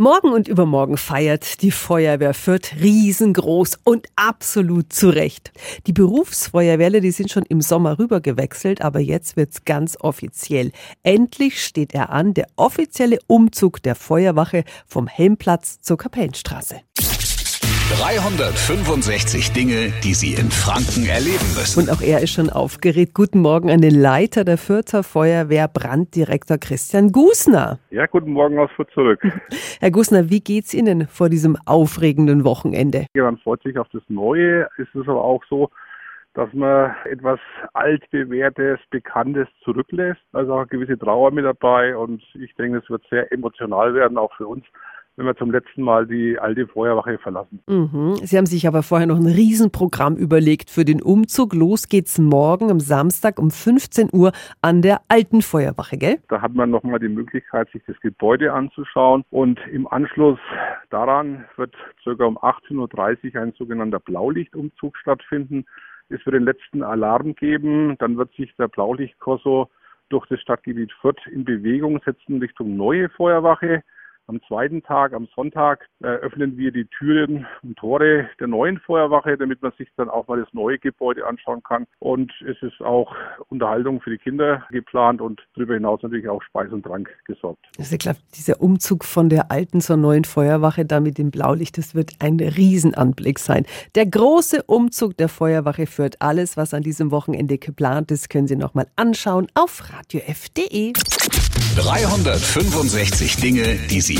Morgen und übermorgen feiert die Feuerwehr Fürth riesengroß und absolut zurecht. Die Berufsfeuerwehrler, die sind schon im Sommer rübergewechselt, aber jetzt wird's ganz offiziell. Endlich steht er an, der offizielle Umzug der Feuerwache vom Helmplatz zur Kapellenstraße. 365 Dinge, die Sie in Franken erleben müssen. Und auch er ist schon aufgeregt. Guten Morgen an den Leiter der Fürther Feuerwehr, Branddirektor Christian Gusner. Ja, guten Morgen aus Fürth zurück. Herr Gusner, wie geht's Ihnen vor diesem aufregenden Wochenende? Ja, man freut sich auf das Neue. Es ist aber auch so, dass man etwas altbewährtes, bekanntes zurücklässt. Also auch eine gewisse Trauer mit dabei und ich denke, es wird sehr emotional werden, auch für uns wenn wir zum letzten Mal die alte Feuerwache verlassen. Mhm. Sie haben sich aber vorher noch ein Riesenprogramm überlegt für den Umzug. Los geht's morgen am Samstag um 15 Uhr an der alten Feuerwache, gell? Da hat man nochmal die Möglichkeit, sich das Gebäude anzuschauen und im Anschluss daran wird circa um 18.30 Uhr ein sogenannter Blaulichtumzug stattfinden. Es wird den letzten Alarm geben, dann wird sich der Blaulichtkorso durch das Stadtgebiet Fürth in Bewegung setzen Richtung neue Feuerwache. Am zweiten Tag, am Sonntag, öffnen wir die Türen und Tore der neuen Feuerwache, damit man sich dann auch mal das neue Gebäude anschauen kann. Und es ist auch Unterhaltung für die Kinder geplant und darüber hinaus natürlich auch Speis und Trank gesorgt. Also ich glaube, dieser Umzug von der alten zur neuen Feuerwache da mit dem Blaulicht, das wird ein Riesenanblick sein. Der große Umzug der Feuerwache führt alles, was an diesem Wochenende geplant ist, können Sie nochmal anschauen auf radiof.de. 365 Dinge, die Sie